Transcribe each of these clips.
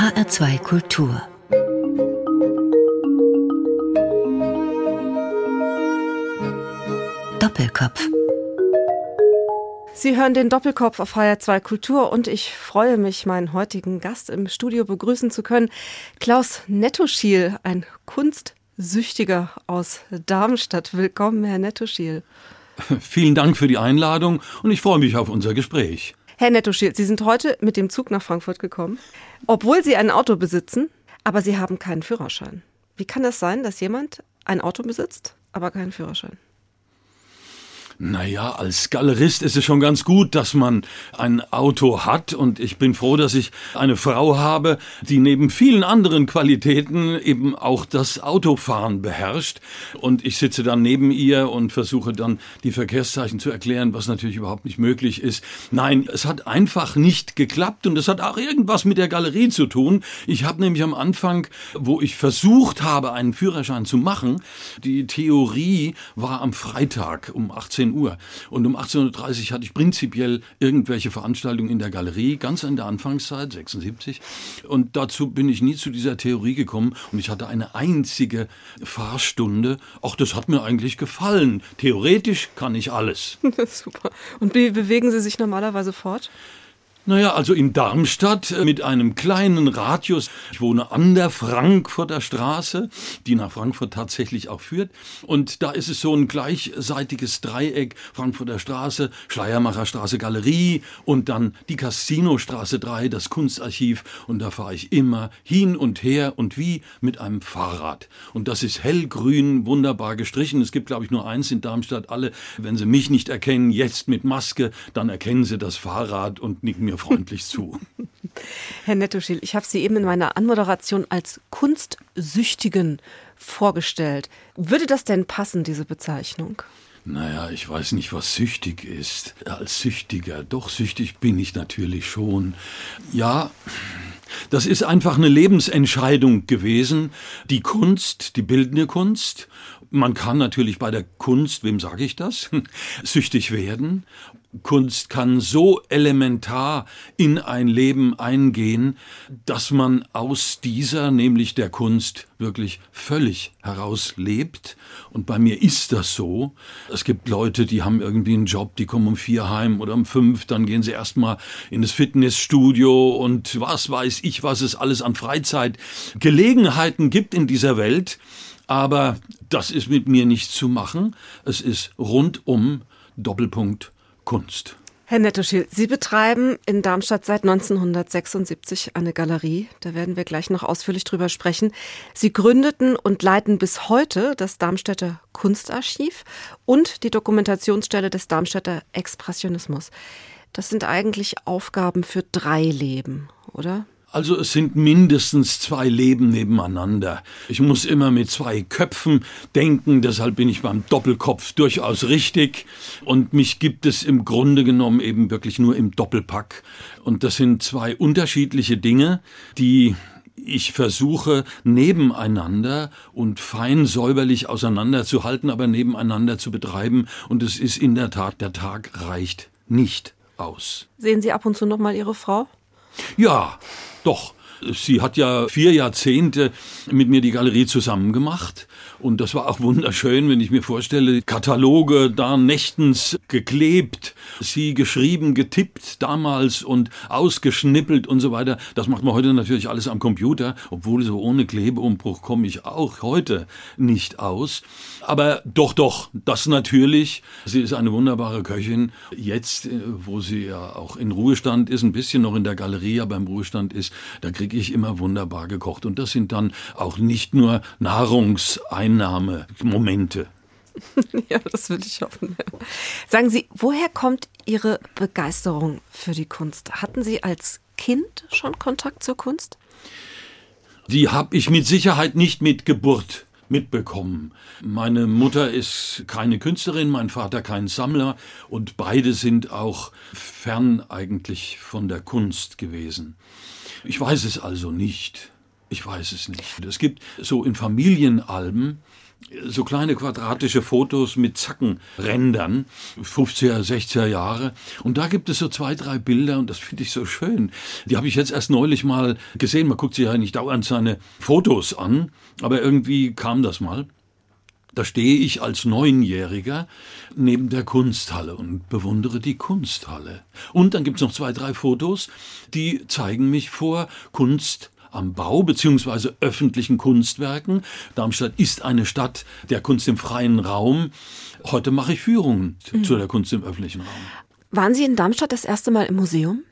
HR2 Kultur Doppelkopf Sie hören den Doppelkopf auf HR2 Kultur und ich freue mich, meinen heutigen Gast im Studio begrüßen zu können. Klaus Nettoschiel, ein Kunstsüchtiger aus Darmstadt. Willkommen, Herr Nettoschiel. Vielen Dank für die Einladung und ich freue mich auf unser Gespräch. Herr Nettoschiel, Sie sind heute mit dem Zug nach Frankfurt gekommen, obwohl Sie ein Auto besitzen, aber Sie haben keinen Führerschein. Wie kann das sein, dass jemand ein Auto besitzt, aber keinen Führerschein? Naja, als Galerist ist es schon ganz gut, dass man ein Auto hat und ich bin froh, dass ich eine Frau habe, die neben vielen anderen Qualitäten eben auch das Autofahren beherrscht und ich sitze dann neben ihr und versuche dann die Verkehrszeichen zu erklären, was natürlich überhaupt nicht möglich ist. Nein, es hat einfach nicht geklappt und es hat auch irgendwas mit der Galerie zu tun. Ich habe nämlich am Anfang, wo ich versucht habe, einen Führerschein zu machen, die Theorie war am Freitag um 18 Uhr. Und um 18.30 Uhr hatte ich prinzipiell irgendwelche Veranstaltungen in der Galerie, ganz in der Anfangszeit, 76. Und dazu bin ich nie zu dieser Theorie gekommen. Und ich hatte eine einzige Fahrstunde. Auch das hat mir eigentlich gefallen. Theoretisch kann ich alles. Super. Und wie bewegen Sie sich normalerweise fort? Naja, also in Darmstadt äh, mit einem kleinen Radius. Ich wohne an der Frankfurter Straße, die nach Frankfurt tatsächlich auch führt. Und da ist es so ein gleichseitiges Dreieck. Frankfurter Straße, Schleiermacher Straße Galerie und dann die Casinostraße 3, das Kunstarchiv. Und da fahre ich immer hin und her und wie mit einem Fahrrad. Und das ist hellgrün, wunderbar gestrichen. Es gibt, glaube ich, nur eins in Darmstadt. Alle, wenn sie mich nicht erkennen, jetzt mit Maske, dann erkennen sie das Fahrrad und nicken mir freundlich zu. Herr Nettoschil, ich habe Sie eben in meiner Anmoderation als Kunstsüchtigen vorgestellt. Würde das denn passen, diese Bezeichnung? Naja, ich weiß nicht, was süchtig ist. Als Süchtiger, doch süchtig bin ich natürlich schon. Ja, das ist einfach eine Lebensentscheidung gewesen. Die Kunst, die bildende Kunst. Man kann natürlich bei der Kunst, wem sage ich das, süchtig werden. Kunst kann so elementar in ein Leben eingehen, dass man aus dieser, nämlich der Kunst, wirklich völlig herauslebt. Und bei mir ist das so. Es gibt Leute, die haben irgendwie einen Job, die kommen um vier heim oder um fünf, dann gehen sie erstmal in das Fitnessstudio und was weiß ich, was es alles an Freizeitgelegenheiten gibt in dieser Welt. Aber das ist mit mir nicht zu machen. Es ist rundum Doppelpunkt Kunst. Herr Nettoschil, Sie betreiben in Darmstadt seit 1976 eine Galerie. Da werden wir gleich noch ausführlich drüber sprechen. Sie gründeten und leiten bis heute das Darmstädter Kunstarchiv und die Dokumentationsstelle des Darmstädter Expressionismus. Das sind eigentlich Aufgaben für drei Leben, oder? Also es sind mindestens zwei Leben nebeneinander. Ich muss immer mit zwei Köpfen denken, deshalb bin ich beim Doppelkopf durchaus richtig. Und mich gibt es im Grunde genommen eben wirklich nur im Doppelpack. Und das sind zwei unterschiedliche Dinge, die ich versuche nebeneinander und fein säuberlich auseinanderzuhalten, aber nebeneinander zu betreiben. Und es ist in der Tat, der Tag reicht nicht aus. Sehen Sie ab und zu noch mal Ihre Frau? Ja, doch. Sie hat ja vier Jahrzehnte mit mir die Galerie zusammen gemacht. Und das war auch wunderschön, wenn ich mir vorstelle, Kataloge da nächtens geklebt, sie geschrieben, getippt damals und ausgeschnippelt und so weiter. Das macht man heute natürlich alles am Computer, obwohl so ohne Klebeumbruch komme ich auch heute nicht aus. Aber doch, doch, das natürlich. Sie ist eine wunderbare Köchin. Jetzt, äh, wo sie ja auch in Ruhestand ist, ein bisschen noch in der Galerie, aber im Ruhestand ist, da kriege ich immer wunderbar gekocht. Und das sind dann auch nicht nur Nahrungseinnahmemomente. ja, das würde ich hoffen. Sagen Sie, woher kommt Ihre Begeisterung für die Kunst? Hatten Sie als Kind schon Kontakt zur Kunst? Die habe ich mit Sicherheit nicht mit Geburt mitbekommen. Meine Mutter ist keine Künstlerin, mein Vater kein Sammler und beide sind auch fern eigentlich von der Kunst gewesen. Ich weiß es also nicht. Ich weiß es nicht. Es gibt so in Familienalben so kleine quadratische Fotos mit Zackenrändern, 50er, 60er Jahre. Und da gibt es so zwei, drei Bilder und das finde ich so schön. Die habe ich jetzt erst neulich mal gesehen. Man guckt sich ja nicht dauernd seine Fotos an, aber irgendwie kam das mal. Da stehe ich als Neunjähriger neben der Kunsthalle und bewundere die Kunsthalle. Und dann gibt es noch zwei, drei Fotos, die zeigen mich vor Kunst am Bau beziehungsweise öffentlichen Kunstwerken. Darmstadt ist eine Stadt der Kunst im freien Raum. Heute mache ich Führungen mhm. zu der Kunst im öffentlichen Raum. Waren Sie in Darmstadt das erste Mal im Museum?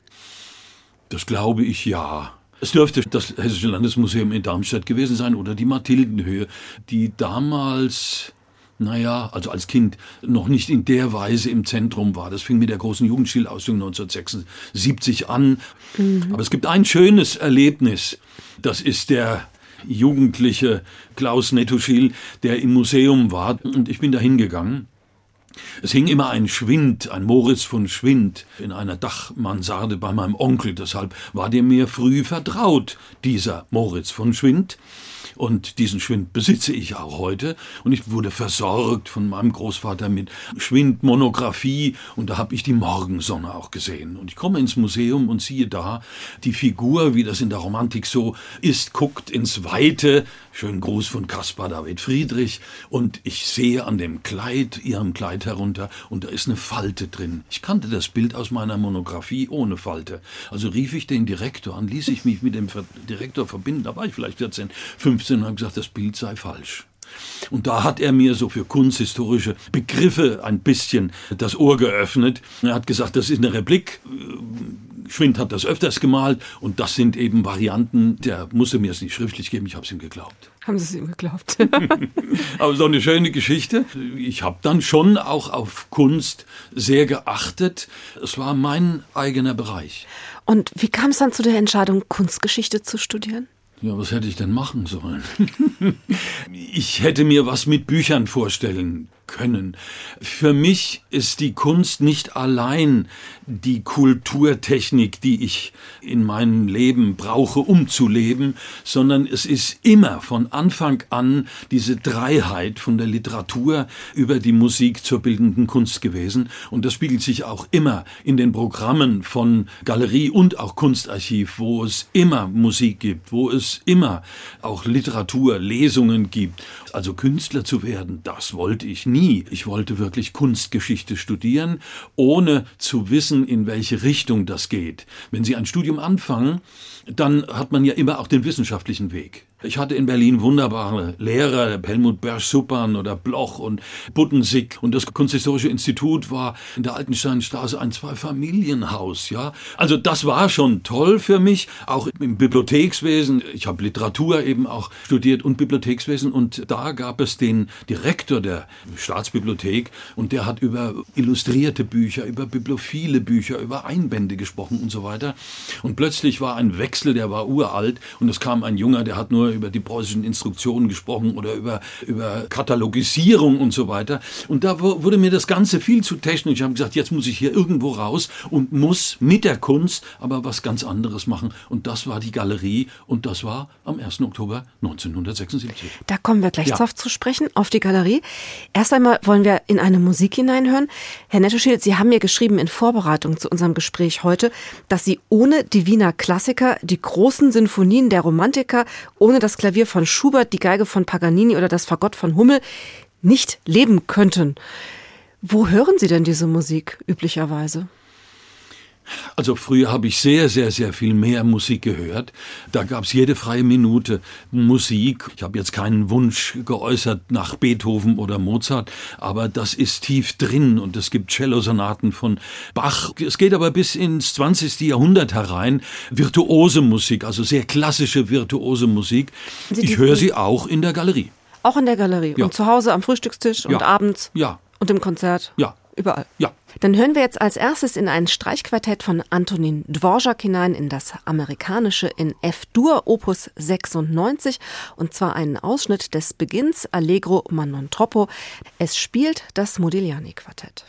Das glaube ich ja. Es dürfte das Hessische Landesmuseum in Darmstadt gewesen sein oder die Mathildenhöhe, die damals naja, also als Kind noch nicht in der Weise im Zentrum war. Das fing mit der großen Jugendstilausstellung 1976 an. Mhm. Aber es gibt ein schönes Erlebnis. Das ist der jugendliche Klaus Nettoschil, der im Museum war. Und ich bin da hingegangen. Es hing immer ein Schwind, ein Moritz von Schwind in einer Dachmansarde bei meinem Onkel. Deshalb war der mir früh vertraut, dieser Moritz von Schwind. Und diesen Schwind besitze ich auch heute. Und ich wurde versorgt von meinem Großvater mit Schwindmonographie. Und da habe ich die Morgensonne auch gesehen. Und ich komme ins Museum und siehe da, die Figur, wie das in der Romantik so ist, guckt ins Weite. Schönen Gruß von Caspar David Friedrich. Und ich sehe an dem Kleid, ihrem Kleid herunter, und da ist eine Falte drin. Ich kannte das Bild aus meiner Monographie ohne Falte. Also rief ich den Direktor an, ließ ich mich mit dem Direktor verbinden. Da war ich vielleicht 14, 15 und haben gesagt, das Bild sei falsch. Und da hat er mir so für kunsthistorische Begriffe ein bisschen das Ohr geöffnet. Er hat gesagt, das ist eine Replik. Schwind hat das öfters gemalt und das sind eben Varianten. Der musste mir es nicht schriftlich geben, ich habe es ihm geglaubt. Haben Sie es ihm geglaubt? Aber so eine schöne Geschichte. Ich habe dann schon auch auf Kunst sehr geachtet. Es war mein eigener Bereich. Und wie kam es dann zu der Entscheidung, Kunstgeschichte zu studieren? Ja, was hätte ich denn machen sollen? ich hätte mir was mit Büchern vorstellen können. Für mich ist die Kunst nicht allein die Kulturtechnik, die ich in meinem Leben brauche, um zu leben, sondern es ist immer von Anfang an diese Dreiheit von der Literatur über die Musik zur bildenden Kunst gewesen. Und das spiegelt sich auch immer in den Programmen von Galerie und auch Kunstarchiv, wo es immer Musik gibt, wo es immer auch Literatur, Lesungen gibt. Also Künstler zu werden, das wollte ich nie. Ich wollte wirklich Kunstgeschichte studieren, ohne zu wissen, in welche Richtung das geht. Wenn Sie ein Studium anfangen, dann hat man ja immer auch den wissenschaftlichen Weg. Ich hatte in Berlin wunderbare Lehrer, Helmut Bersch-Suppan oder Bloch und Buttensig. Und das Kunsthistorische Institut war in der Altensteinstraße ein Zwei-Familienhaus, ja. Also das war schon toll für mich, auch im Bibliothekswesen. Ich habe Literatur eben auch studiert und Bibliothekswesen. Und da gab es den Direktor der Staatsbibliothek und der hat über illustrierte Bücher, über bibliophile Bücher, über Einbände gesprochen und so weiter. Und plötzlich war ein Wechsel, der war uralt und es kam ein Junger, der hat nur über die preußischen Instruktionen gesprochen oder über, über Katalogisierung und so weiter. Und da wurde mir das Ganze viel zu technisch. Ich habe gesagt, jetzt muss ich hier irgendwo raus und muss mit der Kunst aber was ganz anderes machen. Und das war die Galerie und das war am 1. Oktober 1976. Da kommen wir gleich ja. drauf zu sprechen, auf die Galerie. Erst einmal wollen wir in eine Musik hineinhören. Herr Netteschild, Sie haben mir geschrieben in Vorbereitung zu unserem Gespräch heute, dass Sie ohne die Wiener Klassiker, die großen Sinfonien der Romantiker, ohne das Klavier von Schubert, die Geige von Paganini oder das Fagott von Hummel nicht leben könnten. Wo hören Sie denn diese Musik üblicherweise? Also früher habe ich sehr, sehr, sehr viel mehr Musik gehört. Da gab es jede freie Minute Musik. Ich habe jetzt keinen Wunsch geäußert nach Beethoven oder Mozart, aber das ist tief drin und es gibt Cellosonaten von Bach. Es geht aber bis ins 20. Jahrhundert herein. Virtuose Musik, also sehr klassische virtuose Musik. Ich höre sie auch in der Galerie. Auch in der Galerie ja. und zu Hause am Frühstückstisch und ja. abends ja. und im Konzert. Ja. Überall. Ja. Dann hören wir jetzt als erstes in ein Streichquartett von Antonin Dvorak hinein in das amerikanische in F-Dur Opus 96 und zwar einen Ausschnitt des Beginns Allegro ma non troppo. Es spielt das Modigliani Quartett.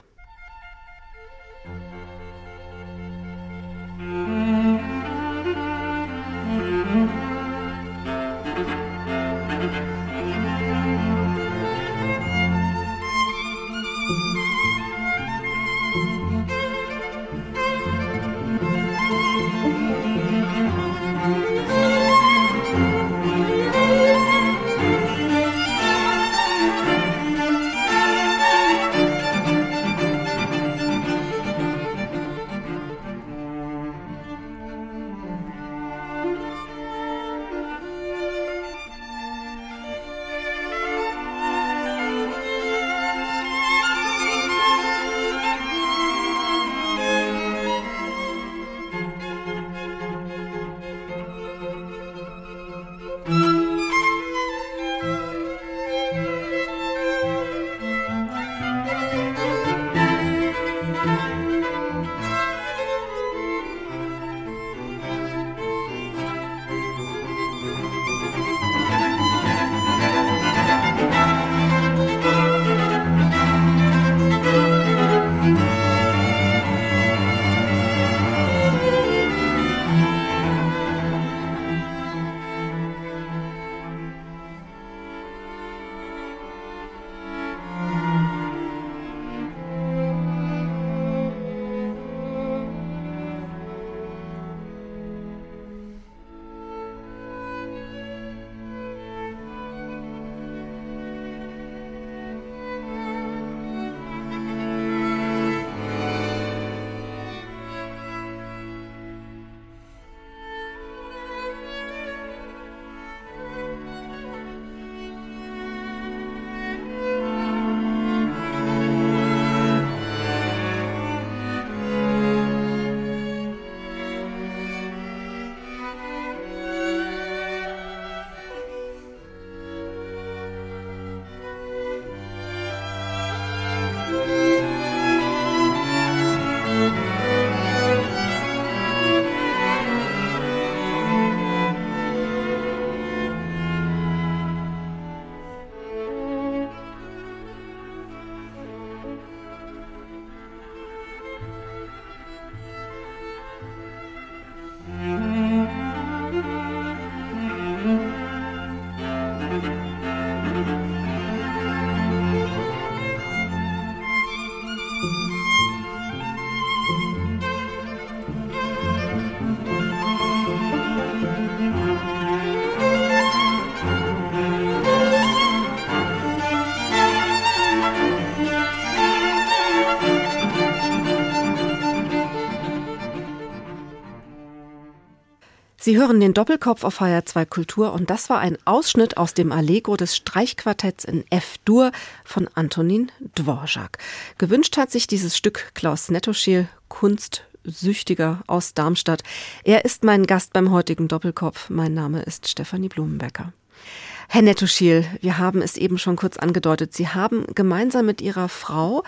Sie hören den Doppelkopf auf HR2 Kultur und das war ein Ausschnitt aus dem Allegro des Streichquartetts in F-Dur von Antonin Dvorak. Gewünscht hat sich dieses Stück Klaus Nettoschil, Kunstsüchtiger aus Darmstadt. Er ist mein Gast beim heutigen Doppelkopf. Mein Name ist Stefanie Blumenbecker. Herr Nettoschil, wir haben es eben schon kurz angedeutet. Sie haben gemeinsam mit Ihrer Frau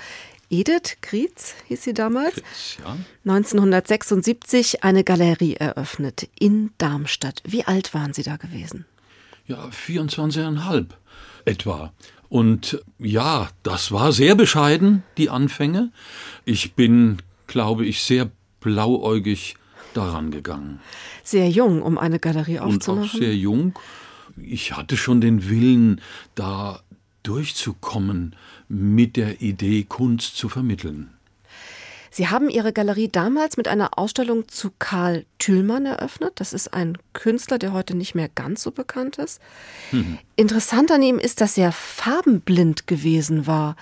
Edith Krietz hieß sie damals, Krietz, ja. 1976 eine Galerie eröffnet in Darmstadt. Wie alt waren Sie da gewesen? Ja, 24,5 etwa. Und ja, das war sehr bescheiden, die Anfänge. Ich bin, glaube ich, sehr blauäugig daran gegangen. Sehr jung, um eine Galerie aufzumachen. Und auch sehr jung. Ich hatte schon den Willen, da durchzukommen mit der Idee, Kunst zu vermitteln. Sie haben Ihre Galerie damals mit einer Ausstellung zu Karl Thülmann eröffnet. Das ist ein Künstler, der heute nicht mehr ganz so bekannt ist. Mhm. Interessant an ihm ist, dass er farbenblind gewesen war.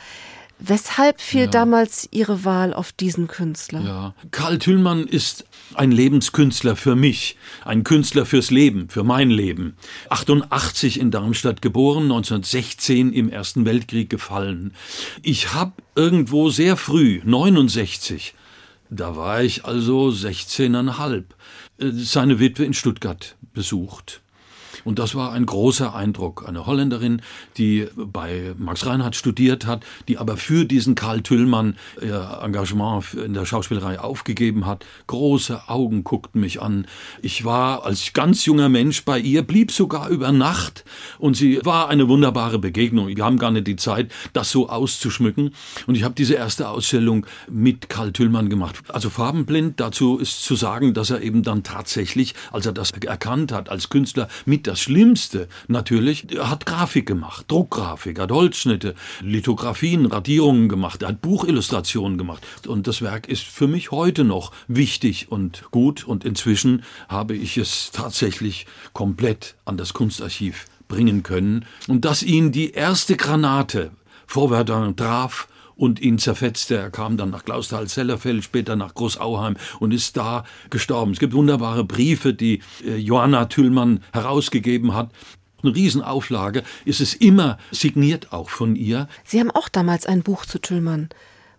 Weshalb fiel ja. damals Ihre Wahl auf diesen Künstler? Ja, Karl Thülmann ist ein Lebenskünstler für mich, ein Künstler fürs Leben, für mein Leben. 88 in Darmstadt geboren, 1916 im Ersten Weltkrieg gefallen. Ich habe irgendwo sehr früh, 69, da war ich also 16,5, äh, seine Witwe in Stuttgart besucht. Und das war ein großer Eindruck. Eine Holländerin, die bei Max Reinhardt studiert hat, die aber für diesen Karl Tüllmann ihr Engagement in der Schauspielerei aufgegeben hat. Große Augen guckten mich an. Ich war als ganz junger Mensch bei ihr, blieb sogar über Nacht und sie war eine wunderbare Begegnung. Wir haben gar nicht die Zeit, das so auszuschmücken. Und ich habe diese erste Ausstellung mit Karl Tüllmann gemacht. Also farbenblind, dazu ist zu sagen, dass er eben dann tatsächlich, als er das erkannt hat, als Künstler mit das Schlimmste natürlich, er hat Grafik gemacht, Druckgrafik, hat Holzschnitte, Lithografien, Radierungen gemacht, er hat Buchillustrationen gemacht. Und das Werk ist für mich heute noch wichtig und gut. Und inzwischen habe ich es tatsächlich komplett an das Kunstarchiv bringen können. Und dass ihn die erste Granate vorwärts traf, und ihn zerfetzte. Er kam dann nach Klausthal-Zellerfeld, später nach Großauheim und ist da gestorben. Es gibt wunderbare Briefe, die äh, Johanna Tüllmann herausgegeben hat. Eine Riesenauflage ist es immer signiert auch von ihr. Sie haben auch damals ein Buch zu Tüllmann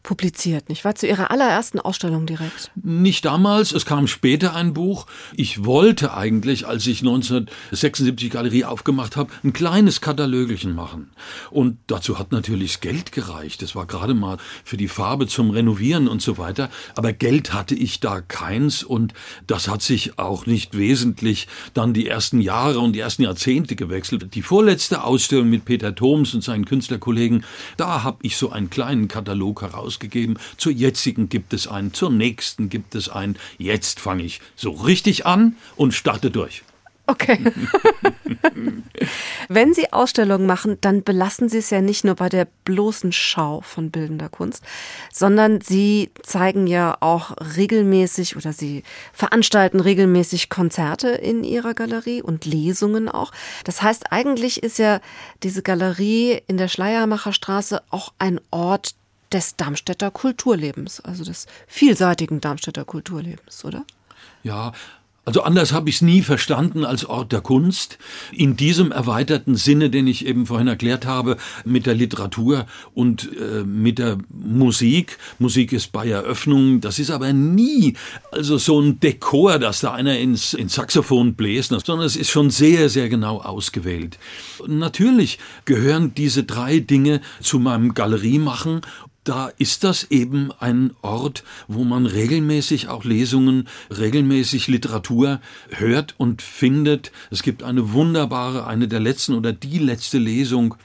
publiziert, nicht wahr? Zu Ihrer allerersten Ausstellung direkt? Nicht damals, es kam später ein Buch. Ich wollte eigentlich, als ich 1976 Galerie aufgemacht habe, ein kleines Katalögelchen machen. Und dazu hat natürlich das Geld gereicht. Das war gerade mal für die Farbe zum Renovieren und so weiter. Aber Geld hatte ich da keins und das hat sich auch nicht wesentlich dann die ersten Jahre und die ersten Jahrzehnte gewechselt. Die vorletzte Ausstellung mit Peter Thoms und seinen Künstlerkollegen, da habe ich so einen kleinen Katalog heraus ausgegeben. Zur jetzigen gibt es einen, zur nächsten gibt es einen. Jetzt fange ich so richtig an und starte durch. Okay. Wenn Sie Ausstellungen machen, dann belassen Sie es ja nicht nur bei der bloßen Schau von bildender Kunst, sondern Sie zeigen ja auch regelmäßig oder Sie veranstalten regelmäßig Konzerte in Ihrer Galerie und Lesungen auch. Das heißt, eigentlich ist ja diese Galerie in der Schleiermacherstraße auch ein Ort des Darmstädter Kulturlebens, also des vielseitigen Darmstädter Kulturlebens, oder? Ja, also anders habe ich es nie verstanden als Ort der Kunst. In diesem erweiterten Sinne, den ich eben vorhin erklärt habe, mit der Literatur und äh, mit der Musik. Musik ist bei Eröffnungen, das ist aber nie also so ein Dekor, dass da einer ins, ins Saxophon bläst, sondern es ist schon sehr, sehr genau ausgewählt. Natürlich gehören diese drei Dinge zu meinem Galeriemachen da ist das eben ein Ort, wo man regelmäßig auch Lesungen, regelmäßig Literatur hört und findet. Es gibt eine wunderbare, eine der letzten oder die letzte Lesung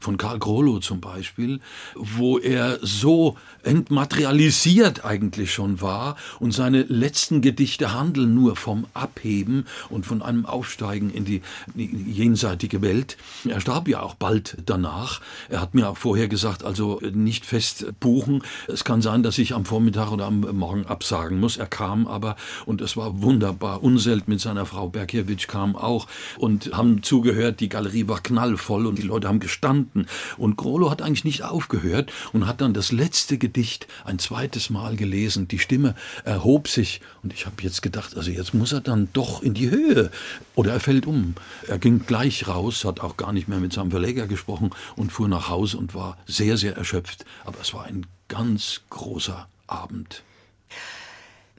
von Karl Grollo zum Beispiel, wo er so entmaterialisiert eigentlich schon war und seine letzten Gedichte handeln nur vom Abheben und von einem Aufsteigen in die, jenseitige Welt. Er starb ja auch bald danach. Er hat mir auch vorher gesagt, also nicht fest buchen. Es kann sein, dass ich am Vormittag oder am Morgen absagen muss. Er kam aber und es war wunderbar. Unselt mit seiner Frau Berkiewicz kam auch und haben zugehört. Die Galerie war knallvoll und die Leute haben gestanden Stunden. Und Grollo hat eigentlich nicht aufgehört und hat dann das letzte Gedicht ein zweites Mal gelesen. Die Stimme erhob sich und ich habe jetzt gedacht, also jetzt muss er dann doch in die Höhe oder er fällt um. Er ging gleich raus, hat auch gar nicht mehr mit seinem Verleger gesprochen und fuhr nach Hause und war sehr, sehr erschöpft. Aber es war ein ganz großer Abend.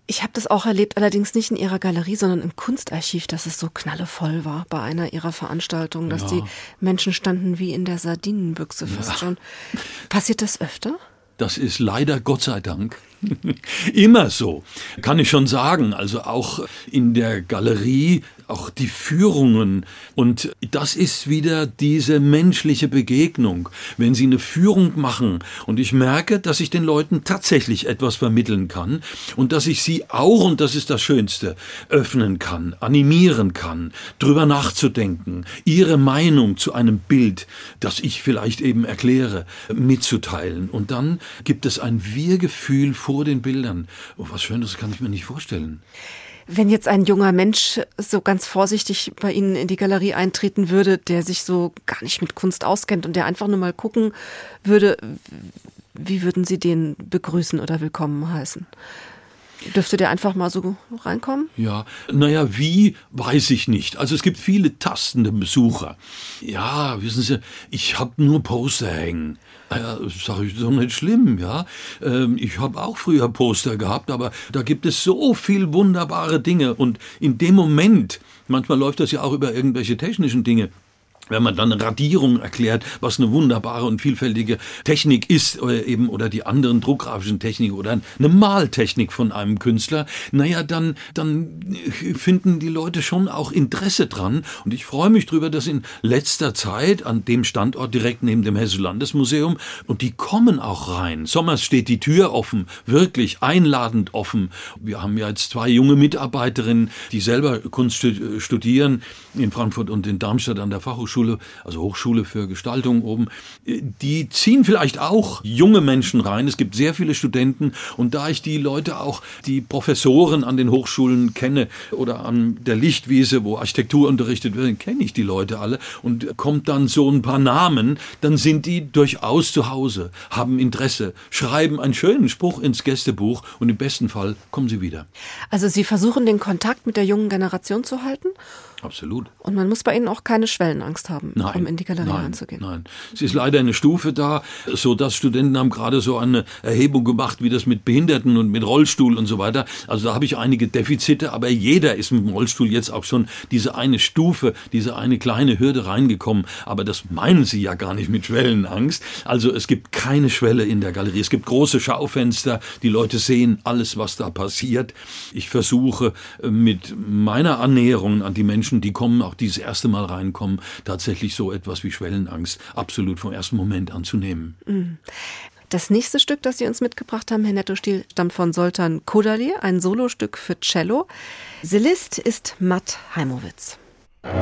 Ich habe das auch erlebt, allerdings nicht in Ihrer Galerie, sondern im Kunstarchiv, dass es so knallevoll war bei einer Ihrer Veranstaltungen, dass ja. die Menschen standen wie in der Sardinenbüchse fast ja. schon. Passiert das öfter? Das ist leider Gott sei Dank immer so, kann ich schon sagen. Also auch in der Galerie auch die Führungen. Und das ist wieder diese menschliche Begegnung. Wenn Sie eine Führung machen und ich merke, dass ich den Leuten tatsächlich etwas vermitteln kann und dass ich sie auch, und das ist das Schönste, öffnen kann, animieren kann, drüber nachzudenken, ihre Meinung zu einem Bild, das ich vielleicht eben erkläre, mitzuteilen. Und dann gibt es ein Wir-Gefühl vor den Bildern. Oh, was Schönes kann ich mir nicht vorstellen. Wenn jetzt ein junger Mensch so ganz vorsichtig bei Ihnen in die Galerie eintreten würde, der sich so gar nicht mit Kunst auskennt und der einfach nur mal gucken würde, wie würden Sie den begrüßen oder willkommen heißen? Dürfte der einfach mal so reinkommen? Ja, naja, wie, weiß ich nicht. Also es gibt viele tastende Besucher. Ja, wissen Sie, ich habe nur Poster hängen. Naja, sag ich, ist doch nicht schlimm, ja. Ähm, ich habe auch früher Poster gehabt, aber da gibt es so viel wunderbare Dinge. Und in dem Moment, manchmal läuft das ja auch über irgendwelche technischen Dinge, wenn man dann Radierung erklärt, was eine wunderbare und vielfältige Technik ist, oder eben, oder die anderen druckgrafischen Techniken oder eine Maltechnik von einem Künstler, naja, dann, dann finden die Leute schon auch Interesse dran. Und ich freue mich drüber, dass in letzter Zeit an dem Standort direkt neben dem Hessischen Landesmuseum, und die kommen auch rein. Sommers steht die Tür offen, wirklich einladend offen. Wir haben ja jetzt zwei junge Mitarbeiterinnen, die selber Kunst studieren in Frankfurt und in Darmstadt an der Fachhochschule Hochschule, also Hochschule für Gestaltung oben, die ziehen vielleicht auch junge Menschen rein. Es gibt sehr viele Studenten und da ich die Leute auch, die Professoren an den Hochschulen kenne oder an der Lichtwiese, wo Architektur unterrichtet wird, kenne ich die Leute alle und kommt dann so ein paar Namen, dann sind die durchaus zu Hause, haben Interesse, schreiben einen schönen Spruch ins Gästebuch und im besten Fall kommen sie wieder. Also Sie versuchen den Kontakt mit der jungen Generation zu halten? Absolut. Und man muss bei Ihnen auch keine Schwellenangst haben, nein, um in die Galerie nein, einzugehen. Nein, es ist leider eine Stufe da, so dass Studenten haben gerade so eine Erhebung gemacht, wie das mit Behinderten und mit Rollstuhl und so weiter. Also da habe ich einige Defizite, aber jeder ist mit dem Rollstuhl jetzt auch schon diese eine Stufe, diese eine kleine Hürde reingekommen. Aber das meinen Sie ja gar nicht mit Schwellenangst. Also es gibt keine Schwelle in der Galerie. Es gibt große Schaufenster, die Leute sehen alles, was da passiert. Ich versuche mit meiner Annäherung an die Menschen Menschen, die kommen, auch dieses erste Mal reinkommen, tatsächlich so etwas wie Schwellenangst absolut vom ersten Moment anzunehmen. Mhm. Das nächste Stück, das Sie uns mitgebracht haben, Herr Netto-Stiel, stammt von Soltan Kodali, ein Solostück für Cello. Cellist ist Matt Heimowitz. Musik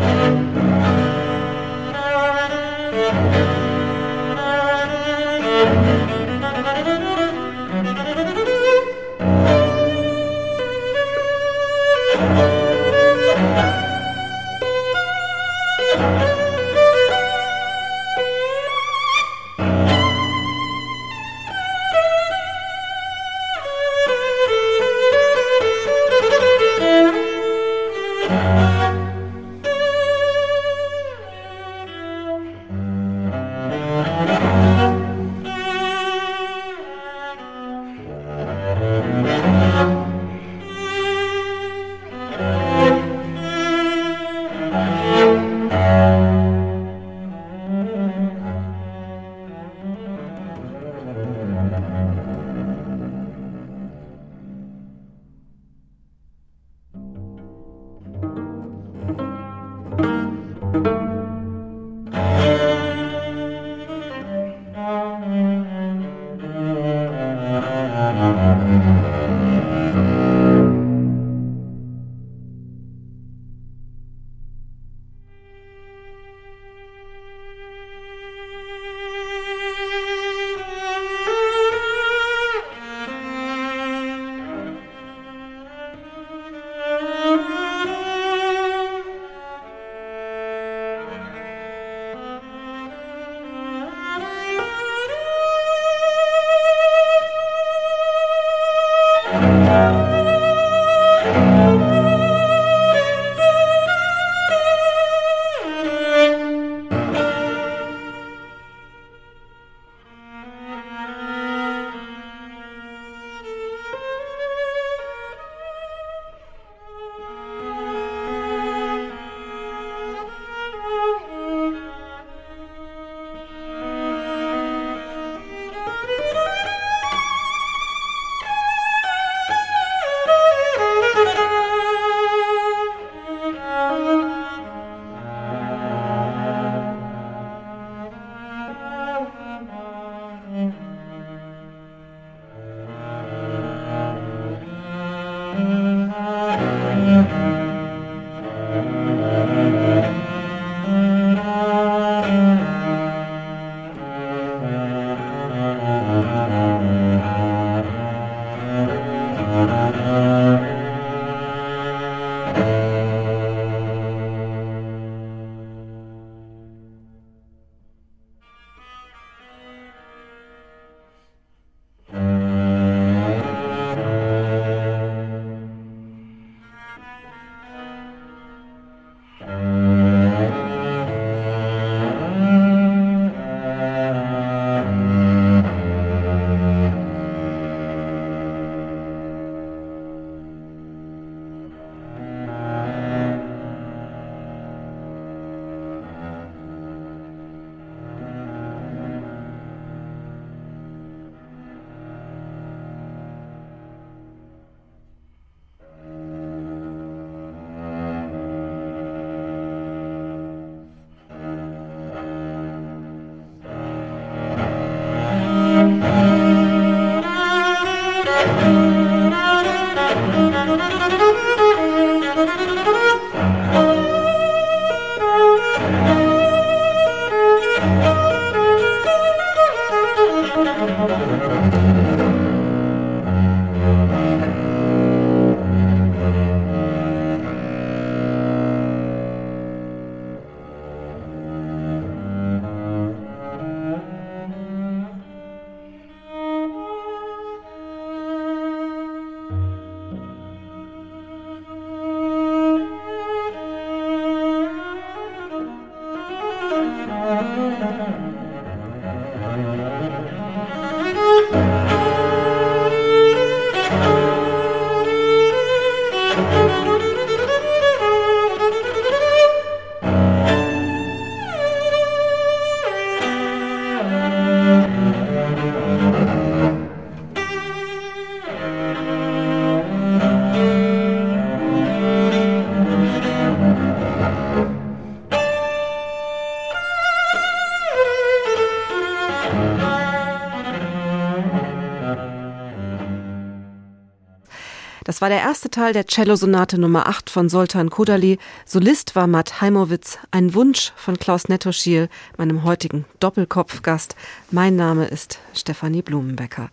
Das war der erste Teil der Cellosonate Nummer 8 von Soltan Kodali. Solist war Matt Heimowitz, ein Wunsch von Klaus Nettoschiel, meinem heutigen Doppelkopfgast. Mein Name ist Stefanie Blumenbecker.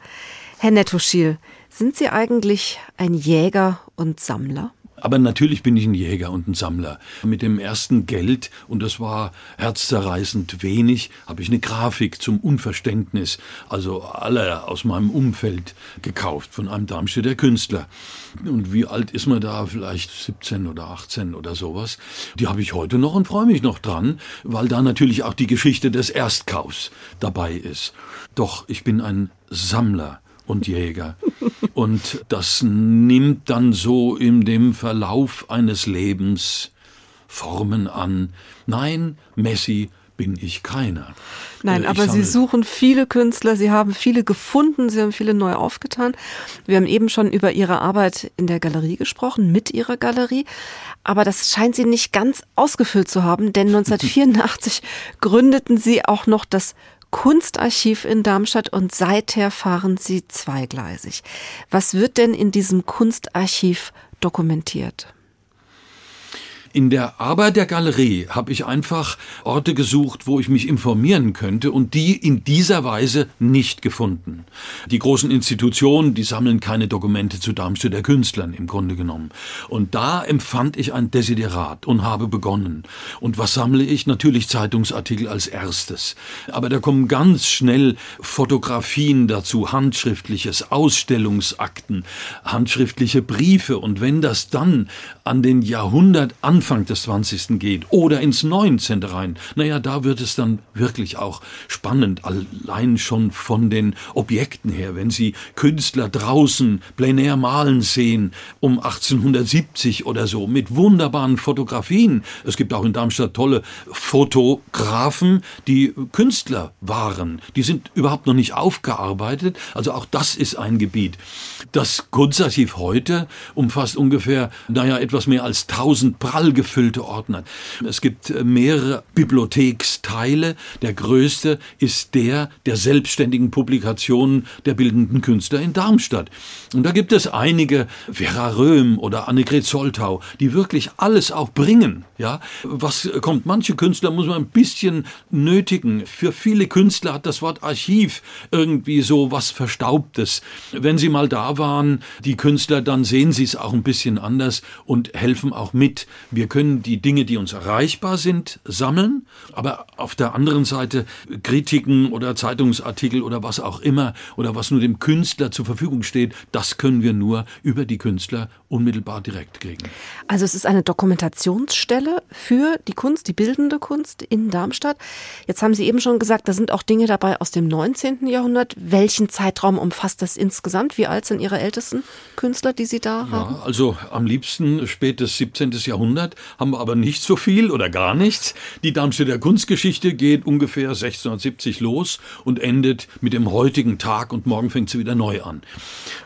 Herr Nettoschiel, sind Sie eigentlich ein Jäger und Sammler? Aber natürlich bin ich ein Jäger und ein Sammler. Mit dem ersten Geld, und das war herzzerreißend wenig, habe ich eine Grafik zum Unverständnis, also aller aus meinem Umfeld gekauft, von einem Darmstädter Künstler. Und wie alt ist man da? Vielleicht 17 oder 18 oder sowas. Die habe ich heute noch und freue mich noch dran, weil da natürlich auch die Geschichte des Erstkaufs dabei ist. Doch ich bin ein Sammler und Jäger. Und das nimmt dann so in dem Verlauf eines Lebens Formen an. Nein, Messi bin ich keiner. Nein, äh, ich aber Sie suchen viele Künstler, Sie haben viele gefunden, Sie haben viele neu aufgetan. Wir haben eben schon über Ihre Arbeit in der Galerie gesprochen, mit Ihrer Galerie. Aber das scheint Sie nicht ganz ausgefüllt zu haben, denn 1984 gründeten Sie auch noch das Kunstarchiv in Darmstadt und seither fahren Sie zweigleisig. Was wird denn in diesem Kunstarchiv dokumentiert? In der Arbeit der Galerie habe ich einfach Orte gesucht, wo ich mich informieren könnte und die in dieser Weise nicht gefunden. Die großen Institutionen, die sammeln keine Dokumente zu Darmstädter Künstlern im Grunde genommen. Und da empfand ich ein Desiderat und habe begonnen. Und was sammle ich? Natürlich Zeitungsartikel als erstes. Aber da kommen ganz schnell Fotografien dazu, handschriftliches, Ausstellungsakten, handschriftliche Briefe. Und wenn das dann an den Jahrhundert anfängt, Anfang des 20. geht oder ins 19. rein, naja, da wird es dann wirklich auch spannend, allein schon von den Objekten her. Wenn Sie Künstler draußen plenär malen sehen, um 1870 oder so, mit wunderbaren Fotografien. Es gibt auch in Darmstadt tolle Fotografen, die Künstler waren. Die sind überhaupt noch nicht aufgearbeitet. Also auch das ist ein Gebiet. Das Kunstarchiv heute umfasst ungefähr, naja, etwas mehr als 1000 prall gefüllte Ordner. Es gibt äh, mehrere Bibliotheksteile. Der größte ist der der selbstständigen Publikationen der bildenden Künstler in Darmstadt. Und da gibt es einige, Vera Röhm oder Annegret Soltau, die wirklich alles auch bringen. Ja, was kommt? Manche Künstler muss man ein bisschen nötigen. Für viele Künstler hat das Wort Archiv irgendwie so was Verstaubtes. Wenn sie mal da waren, die Künstler, dann sehen sie es auch ein bisschen anders und helfen auch mit. Wir wir können die Dinge, die uns erreichbar sind, sammeln, aber auf der anderen Seite Kritiken oder Zeitungsartikel oder was auch immer oder was nur dem Künstler zur Verfügung steht, das können wir nur über die Künstler unmittelbar direkt kriegen. Also es ist eine Dokumentationsstelle für die Kunst, die bildende Kunst in Darmstadt. Jetzt haben Sie eben schon gesagt, da sind auch Dinge dabei aus dem 19. Jahrhundert. Welchen Zeitraum umfasst das insgesamt? Wie alt sind Ihre ältesten Künstler, die Sie da ja, haben? Also am liebsten spätes 17. Jahrhundert haben wir aber nicht so viel oder gar nichts. Die Darmstädter Kunstgeschichte geht ungefähr 1670 los und endet mit dem heutigen Tag und morgen fängt sie wieder neu an.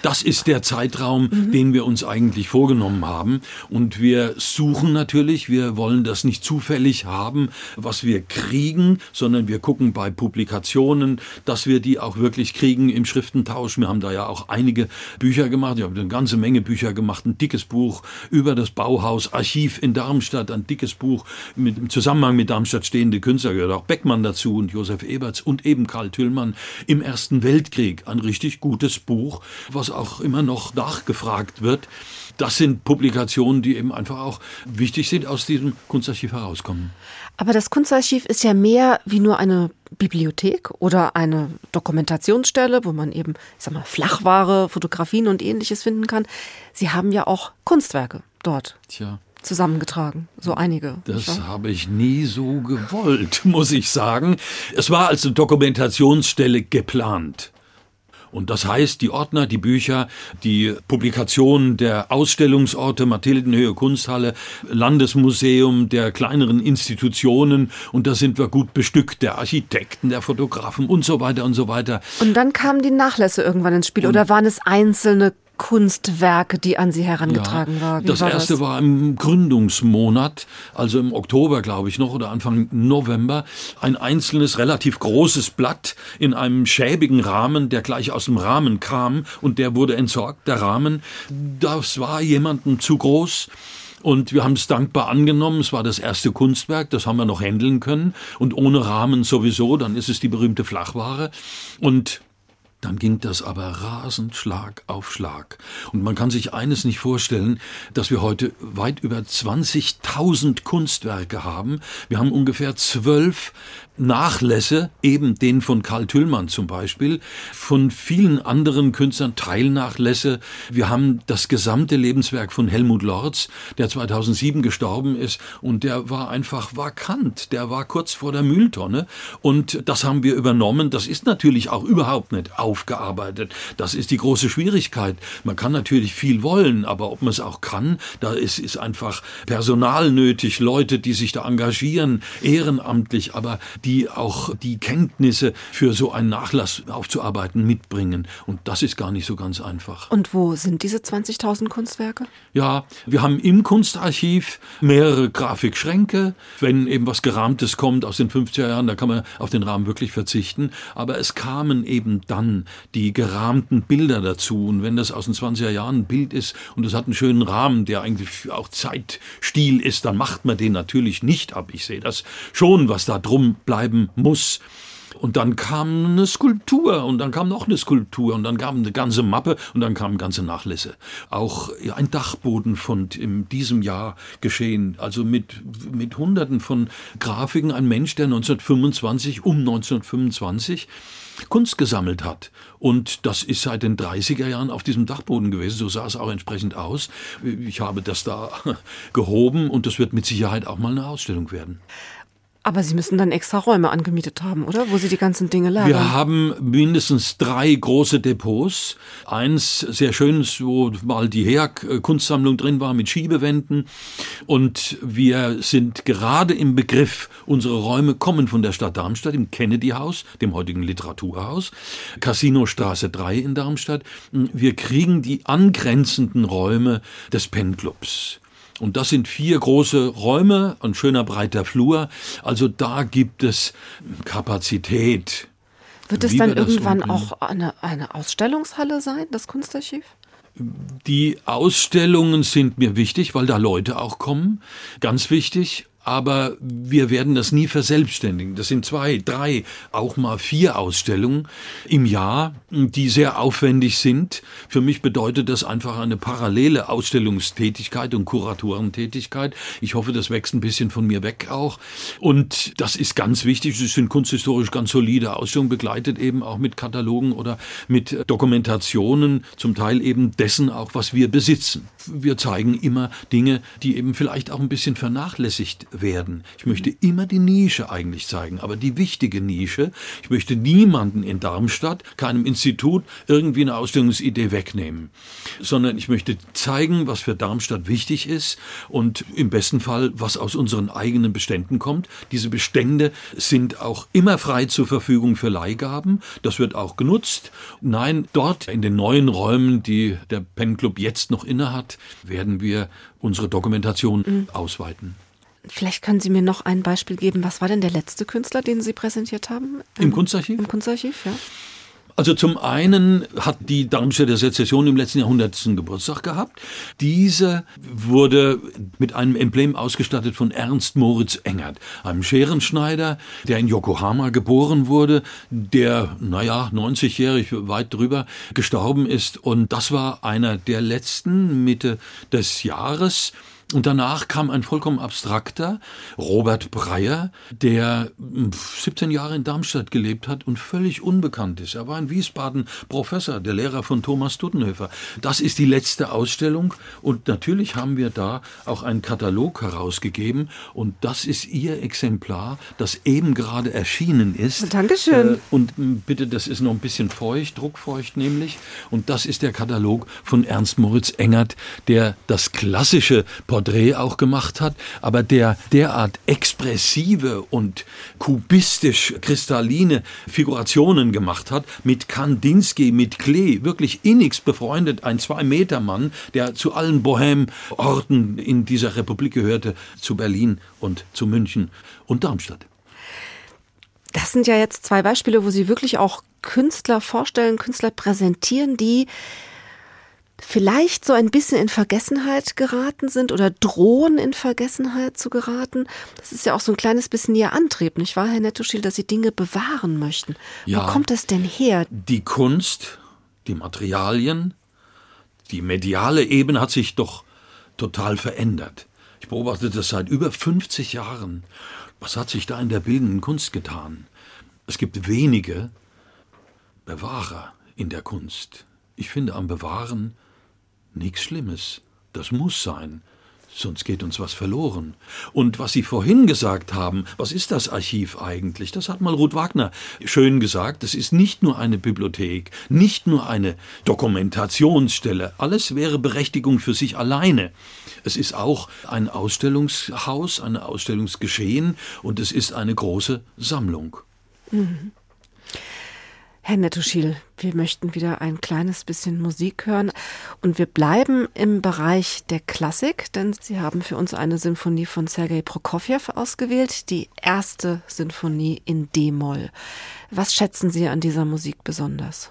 Das ist der Zeitraum, mhm. den wir uns eigentlich vorgenommen haben. Und wir suchen natürlich, wir wollen das nicht zufällig haben, was wir kriegen, sondern wir gucken bei Publikationen, dass wir die auch wirklich kriegen im Schriftentausch. Wir haben da ja auch einige Bücher gemacht. Ich habe eine ganze Menge Bücher gemacht, ein dickes Buch über das Bauhaus, Archiv in Darmstadt, ein dickes Buch mit, im Zusammenhang mit Darmstadt stehende Künstler, gehört auch Beckmann dazu und Josef Eberts und eben Karl Tüllmann im Ersten Weltkrieg. Ein richtig gutes Buch, was auch immer noch nachgefragt wird. Das sind Publikationen, die eben einfach auch wichtig sind, aus diesem Kunstarchiv herauskommen. Aber das Kunstarchiv ist ja mehr wie nur eine Bibliothek oder eine Dokumentationsstelle, wo man eben, ich sag mal, Flachware, Fotografien und ähnliches finden kann. Sie haben ja auch Kunstwerke dort. Tja zusammengetragen, so einige. Das habe ich nie so gewollt, muss ich sagen. Es war als Dokumentationsstelle geplant. Und das heißt, die Ordner, die Bücher, die Publikationen der Ausstellungsorte, Mathildenhöhe Kunsthalle, Landesmuseum, der kleineren Institutionen, und da sind wir gut bestückt, der Architekten, der Fotografen und so weiter und so weiter. Und dann kamen die Nachlässe irgendwann ins Spiel, und oder waren es einzelne Kunstwerke, die an Sie herangetragen ja, waren? das war erste das? war im Gründungsmonat, also im Oktober, glaube ich noch, oder Anfang November, ein einzelnes, relativ großes Blatt in einem schäbigen Rahmen, der gleich aus dem Rahmen kam und der wurde entsorgt, der Rahmen. Das war jemandem zu groß. Und wir haben es dankbar angenommen. Es war das erste Kunstwerk, das haben wir noch handeln können. Und ohne Rahmen sowieso, dann ist es die berühmte Flachware. Und dann ging das aber rasend Schlag auf Schlag. Und man kann sich eines nicht vorstellen, dass wir heute weit über 20.000 Kunstwerke haben. Wir haben ungefähr zwölf Nachlässe, eben den von Karl Tüllmann zum Beispiel, von vielen anderen Künstlern Teilnachlässe. Wir haben das gesamte Lebenswerk von Helmut Lorz, der 2007 gestorben ist und der war einfach vakant, der war kurz vor der Mülltonne und das haben wir übernommen. Das ist natürlich auch überhaupt nicht aufgearbeitet. Das ist die große Schwierigkeit. Man kann natürlich viel wollen, aber ob man es auch kann, da ist, ist einfach Personal nötig, Leute, die sich da engagieren, ehrenamtlich, aber die die auch die Kenntnisse für so einen Nachlass aufzuarbeiten mitbringen. Und das ist gar nicht so ganz einfach. Und wo sind diese 20.000 Kunstwerke? Ja, wir haben im Kunstarchiv mehrere Grafikschränke. Wenn eben was Gerahmtes kommt aus den 50er Jahren, da kann man auf den Rahmen wirklich verzichten. Aber es kamen eben dann die gerahmten Bilder dazu. Und wenn das aus den 20er Jahren ein Bild ist und es hat einen schönen Rahmen, der eigentlich auch Zeitstil ist, dann macht man den natürlich nicht ab. Ich sehe das schon, was da drum bleibt bleiben muss. Und dann kam eine Skulptur und dann kam noch eine Skulptur und dann kam eine ganze Mappe und dann kamen ganze Nachlässe. Auch ein Dachbodenfund in diesem Jahr geschehen, also mit, mit Hunderten von Grafiken. Ein Mensch, der 1925, um 1925 Kunst gesammelt hat. Und das ist seit den 30er Jahren auf diesem Dachboden gewesen. So sah es auch entsprechend aus. Ich habe das da gehoben und das wird mit Sicherheit auch mal eine Ausstellung werden. Aber Sie müssen dann extra Räume angemietet haben, oder? Wo Sie die ganzen Dinge lagern. Wir haben mindestens drei große Depots. Eins sehr schönes, wo mal die Heag-Kunstsammlung drin war mit Schiebewänden. Und wir sind gerade im Begriff, unsere Räume kommen von der Stadt Darmstadt im Kennedy-Haus, dem heutigen Literaturhaus, Casinostraße 3 in Darmstadt. Wir kriegen die angrenzenden Räume des Pen-Clubs. Und das sind vier große Räume, ein schöner breiter Flur. Also da gibt es Kapazität. Wird es dann irgendwann auch eine, eine Ausstellungshalle sein, das Kunstarchiv? Die Ausstellungen sind mir wichtig, weil da Leute auch kommen. Ganz wichtig aber wir werden das nie verselbstständigen. Das sind zwei, drei, auch mal vier Ausstellungen im Jahr, die sehr aufwendig sind. Für mich bedeutet das einfach eine parallele Ausstellungstätigkeit und Kuratorentätigkeit. Ich hoffe, das wächst ein bisschen von mir weg auch. Und das ist ganz wichtig. Es sind kunsthistorisch ganz solide Ausstellungen, begleitet eben auch mit Katalogen oder mit Dokumentationen, zum Teil eben dessen auch, was wir besitzen. Wir zeigen immer Dinge, die eben vielleicht auch ein bisschen vernachlässigt werden. Ich möchte immer die Nische eigentlich zeigen, aber die wichtige Nische. Ich möchte niemanden in Darmstadt, keinem Institut, irgendwie eine Ausstellungsidee wegnehmen, sondern ich möchte zeigen, was für Darmstadt wichtig ist und im besten Fall, was aus unseren eigenen Beständen kommt. Diese Bestände sind auch immer frei zur Verfügung für Leihgaben. Das wird auch genutzt. Nein, dort in den neuen Räumen, die der Pen Club jetzt noch innehat, werden wir unsere Dokumentation mhm. ausweiten. Vielleicht können Sie mir noch ein Beispiel geben. Was war denn der letzte Künstler, den Sie präsentiert haben? Im Kunstarchiv? Im Kunstarchiv, ja. Also zum einen hat die Darmstädter Sezession im letzten Jahr 100. Geburtstag gehabt. Diese wurde mit einem Emblem ausgestattet von Ernst Moritz Engert, einem Scherenschneider, der in Yokohama geboren wurde, der, naja, 90-jährig, weit drüber, gestorben ist. Und das war einer der letzten Mitte des Jahres. Und danach kam ein vollkommen abstrakter Robert Breyer, der 17 Jahre in Darmstadt gelebt hat und völlig unbekannt ist. Er war in Wiesbaden Professor, der Lehrer von Thomas Duttenhöfer. Das ist die letzte Ausstellung und natürlich haben wir da auch einen Katalog herausgegeben und das ist Ihr Exemplar, das eben gerade erschienen ist. Dankeschön. Äh, und bitte, das ist noch ein bisschen feucht, druckfeucht nämlich. Und das ist der Katalog von Ernst Moritz Engert, der das klassische Porträt Porträt auch gemacht hat, aber der derart expressive und kubistisch kristalline Figurationen gemacht hat, mit Kandinsky, mit Klee, wirklich innigst befreundet, ein Zwei-Meter-Mann, der zu allen Bohem-Orten in dieser Republik gehörte, zu Berlin und zu München und Darmstadt. Das sind ja jetzt zwei Beispiele, wo Sie wirklich auch Künstler vorstellen, Künstler präsentieren, die vielleicht so ein bisschen in Vergessenheit geraten sind oder drohen in Vergessenheit zu geraten. Das ist ja auch so ein kleines bisschen Ihr Antrieb, nicht wahr, Herr Nettoschil, dass Sie Dinge bewahren möchten. Ja, Wo kommt das denn her? Die Kunst, die Materialien, die mediale Ebene hat sich doch total verändert. Ich beobachte das seit über 50 Jahren. Was hat sich da in der bildenden Kunst getan? Es gibt wenige Bewahrer in der Kunst. Ich finde am Bewahren Nichts Schlimmes. Das muss sein. Sonst geht uns was verloren. Und was Sie vorhin gesagt haben, was ist das Archiv eigentlich? Das hat mal Ruth Wagner schön gesagt. Das ist nicht nur eine Bibliothek, nicht nur eine Dokumentationsstelle. Alles wäre Berechtigung für sich alleine. Es ist auch ein Ausstellungshaus, ein Ausstellungsgeschehen und es ist eine große Sammlung. Mhm. Herr Nettoschil, wir möchten wieder ein kleines bisschen Musik hören und wir bleiben im Bereich der Klassik, denn Sie haben für uns eine Sinfonie von Sergei Prokofjew ausgewählt, die erste Sinfonie in D-Moll. Was schätzen Sie an dieser Musik besonders?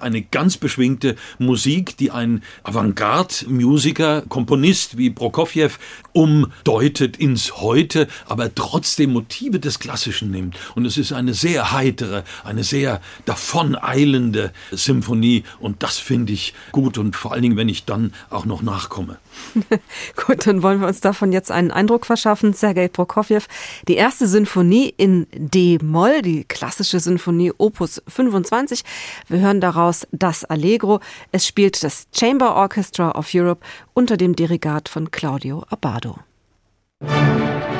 Eine ganz beschwingte Musik, die ein Avantgarde-Musiker, Komponist wie Prokofjew umdeutet ins Heute, aber trotzdem Motive des Klassischen nimmt. Und es ist eine sehr heitere, eine sehr davoneilende Symphonie und das finde ich gut und vor allen Dingen, wenn ich dann auch noch nachkomme. Gut, dann wollen wir uns davon jetzt einen Eindruck verschaffen. Sergei Prokofjew, die erste Sinfonie in D-Moll, die klassische Sinfonie Opus 25. Wir hören daraus das Allegro. Es spielt das Chamber Orchestra of Europe unter dem Dirigat von Claudio Abbado. Musik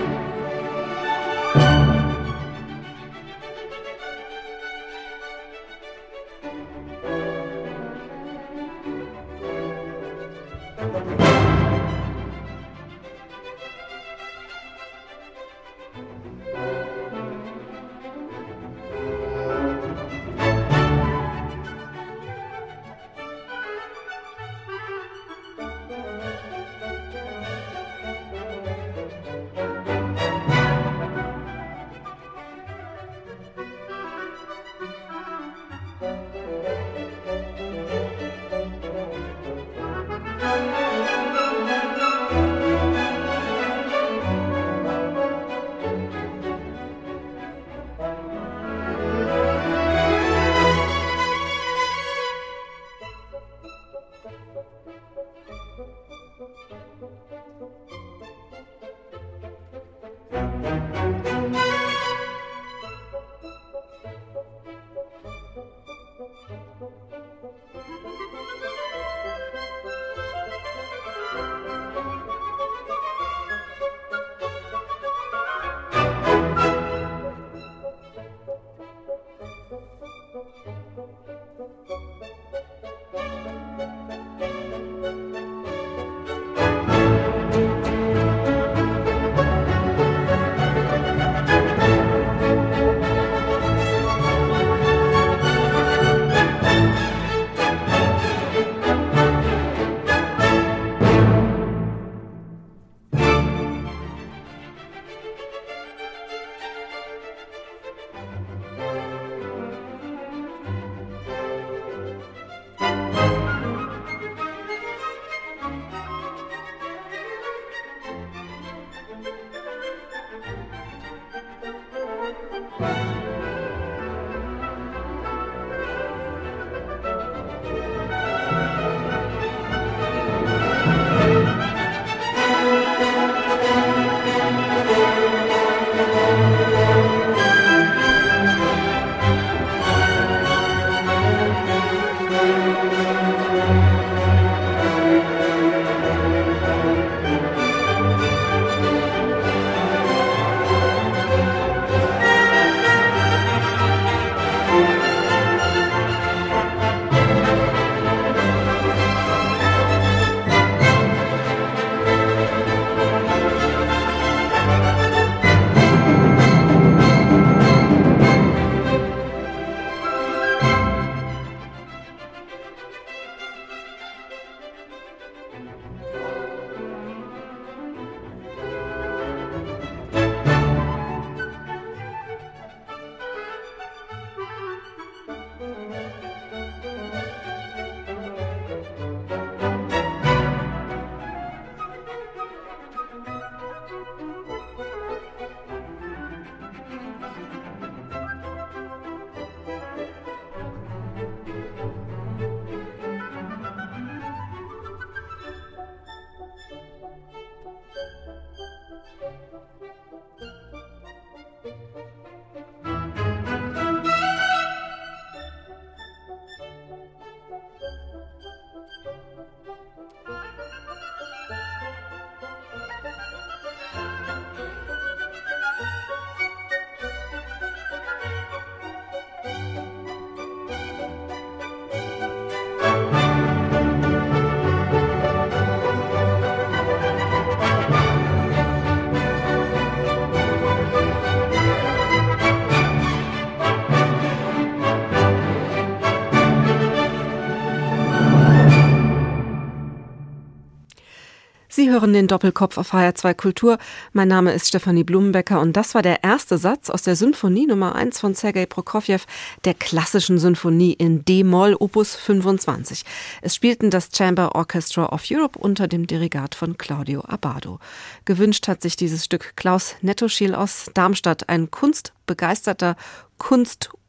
Sie hören den Doppelkopf auf HR2 Kultur. Mein Name ist Stefanie Blumenbecker und das war der erste Satz aus der Symphonie Nummer 1 von Sergei Prokofjew, der klassischen Symphonie in D-Moll Opus 25. Es spielten das Chamber Orchestra of Europe unter dem Dirigat von Claudio Abbado. Gewünscht hat sich dieses Stück Klaus Nettoschiel aus Darmstadt, ein kunstbegeisterter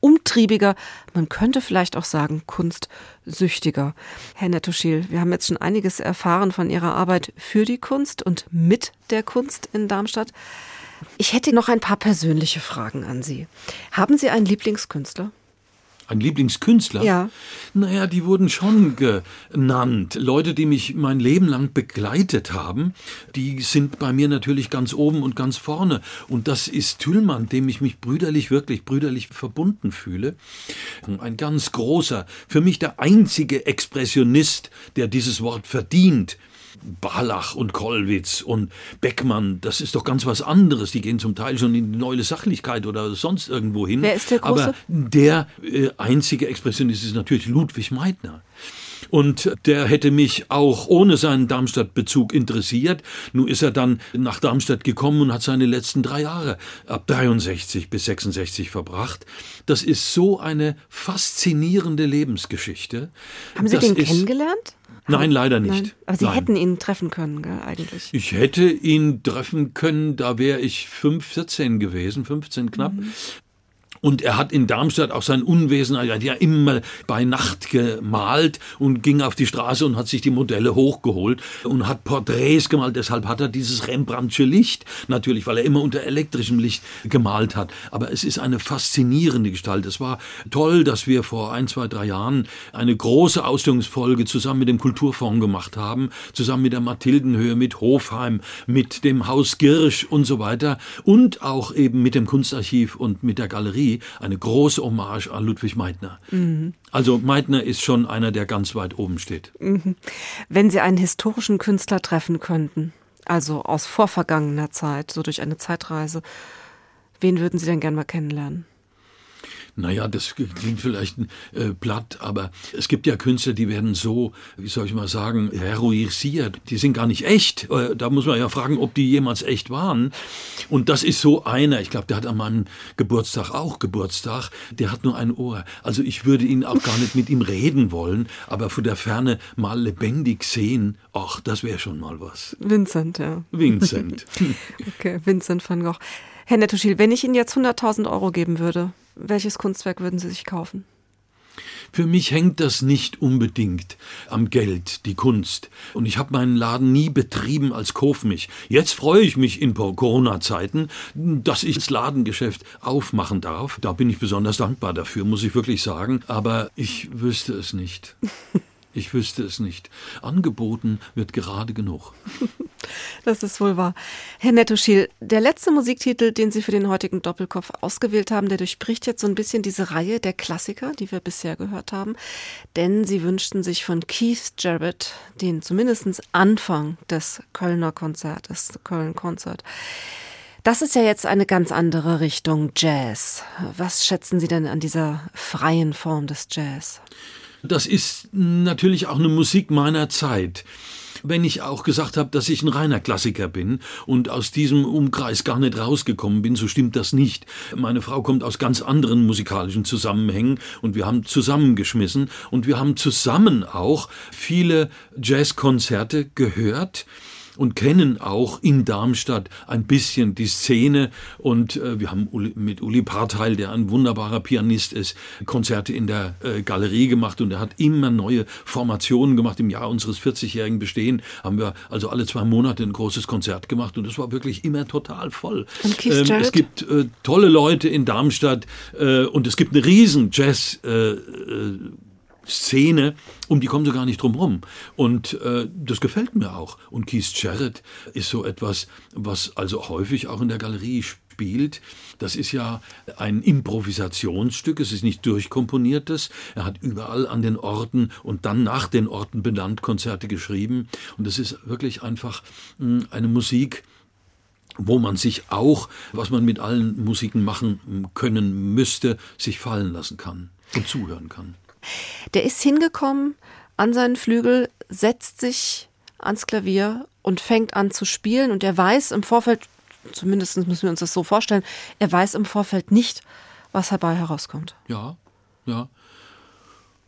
kunstumtriebiger, man könnte vielleicht auch sagen kunstsüchtiger. Herr Nettoschil, wir haben jetzt schon einiges erfahren von Ihrer Arbeit für die Kunst und mit der Kunst in Darmstadt. Ich hätte noch ein paar persönliche Fragen an Sie. Haben Sie einen Lieblingskünstler? Ein Lieblingskünstler? Ja. Naja, die wurden schon genannt. Leute, die mich mein Leben lang begleitet haben, die sind bei mir natürlich ganz oben und ganz vorne. Und das ist Tüllmann, dem ich mich brüderlich, wirklich brüderlich verbunden fühle. Ein ganz großer, für mich der einzige Expressionist, der dieses Wort verdient. Barlach und Kollwitz und Beckmann, das ist doch ganz was anderes. Die gehen zum Teil schon in die neue Sachlichkeit oder sonst irgendwo hin. Wer ist der große? Aber der äh, einzige Expressionist ist natürlich Ludwig Meitner. Und der hätte mich auch ohne seinen Darmstadt-Bezug interessiert. Nun ist er dann nach Darmstadt gekommen und hat seine letzten drei Jahre ab 63 bis 66 verbracht. Das ist so eine faszinierende Lebensgeschichte. Haben Sie den kennengelernt? Nein, leider nicht. Nein. Aber Sie Nein. hätten ihn treffen können, gell, eigentlich. Ich hätte ihn treffen können, da wäre ich 5, 14 gewesen, 15 knapp. Mhm. Und er hat in Darmstadt auch sein Unwesen, er hat ja immer bei Nacht gemalt und ging auf die Straße und hat sich die Modelle hochgeholt und hat Porträts gemalt. Deshalb hat er dieses Rembrandtsche Licht, natürlich, weil er immer unter elektrischem Licht gemalt hat. Aber es ist eine faszinierende Gestalt. Es war toll, dass wir vor ein, zwei, drei Jahren eine große Ausstellungsfolge zusammen mit dem Kulturfonds gemacht haben, zusammen mit der Mathildenhöhe, mit Hofheim, mit dem Haus Girsch und so weiter und auch eben mit dem Kunstarchiv und mit der Galerie eine große Hommage an Ludwig Meitner. Mhm. Also Meitner ist schon einer, der ganz weit oben steht. Mhm. Wenn Sie einen historischen Künstler treffen könnten, also aus vorvergangener Zeit, so durch eine Zeitreise, wen würden Sie denn gern mal kennenlernen? Naja, das klingt vielleicht äh, platt, aber es gibt ja Künstler, die werden so, wie soll ich mal sagen, heroisiert. Die sind gar nicht echt. Äh, da muss man ja fragen, ob die jemals echt waren. Und das ist so einer, ich glaube, der hat an meinem Geburtstag auch Geburtstag, der hat nur ein Ohr. Also ich würde ihn auch gar nicht mit ihm reden wollen, aber von der Ferne mal lebendig sehen, ach, das wäre schon mal was. Vincent, ja. Vincent. okay, Vincent van Gogh. Herr Nettoschil, wenn ich Ihnen jetzt 100.000 Euro geben würde, welches Kunstwerk würden Sie sich kaufen? Für mich hängt das nicht unbedingt am Geld, die Kunst. Und ich habe meinen Laden nie betrieben als Kaufmich. Jetzt freue ich mich in Corona-Zeiten, dass ich das Ladengeschäft aufmachen darf. Da bin ich besonders dankbar dafür, muss ich wirklich sagen. Aber ich wüsste es nicht. Ich wüsste es nicht. Angeboten wird gerade genug. Das ist wohl wahr. Herr Nettoschil, der letzte Musiktitel, den Sie für den heutigen Doppelkopf ausgewählt haben, der durchbricht jetzt so ein bisschen diese Reihe der Klassiker, die wir bisher gehört haben. Denn Sie wünschten sich von Keith Jarrett den zumindest Anfang des Kölner Konzertes, Köln Konzert. Das ist ja jetzt eine ganz andere Richtung Jazz. Was schätzen Sie denn an dieser freien Form des Jazz? Das ist natürlich auch eine Musik meiner Zeit wenn ich auch gesagt habe, dass ich ein reiner Klassiker bin und aus diesem Umkreis gar nicht rausgekommen bin, so stimmt das nicht. Meine Frau kommt aus ganz anderen musikalischen Zusammenhängen und wir haben zusammengeschmissen und wir haben zusammen auch viele Jazzkonzerte gehört und kennen auch in Darmstadt ein bisschen die Szene. Und äh, wir haben Uli, mit Uli Parteil, der ein wunderbarer Pianist ist, Konzerte in der äh, Galerie gemacht und er hat immer neue Formationen gemacht. Im Jahr unseres 40-jährigen Bestehen haben wir also alle zwei Monate ein großes Konzert gemacht und das war wirklich immer total voll. Ähm, es gibt äh, tolle Leute in Darmstadt äh, und es gibt eine riesen Jazz äh, äh, Szene, um die kommen sie gar nicht drum rum. Und äh, das gefällt mir auch. Und Keith Jarrett ist so etwas, was also häufig auch in der Galerie spielt. Das ist ja ein Improvisationsstück, es ist nicht durchkomponiertes. Er hat überall an den Orten und dann nach den Orten benannt Konzerte geschrieben. Und es ist wirklich einfach hm, eine Musik, wo man sich auch, was man mit allen Musiken machen können müsste, sich fallen lassen kann und zuhören kann. Der ist hingekommen an seinen Flügel, setzt sich ans Klavier und fängt an zu spielen und er weiß im Vorfeld, zumindest müssen wir uns das so vorstellen, er weiß im Vorfeld nicht, was dabei herauskommt. Ja, ja.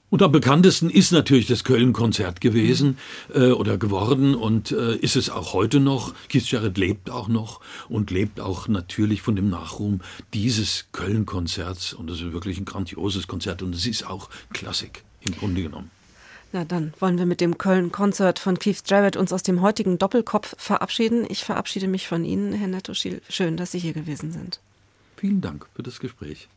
Und am bekanntesten ist natürlich das Köln-Konzert gewesen äh, oder geworden und äh, ist es auch heute noch. Keith Jarrett lebt auch noch und lebt auch natürlich von dem Nachruhm dieses Köln-Konzerts. Und das ist wirklich ein grandioses Konzert und es ist auch Klassik im Grunde genommen. Na, dann wollen wir mit dem Köln-Konzert von Keith Jarrett uns aus dem heutigen Doppelkopf verabschieden. Ich verabschiede mich von Ihnen, Herr Netto Schiel. Schön, dass Sie hier gewesen sind. Vielen Dank für das Gespräch.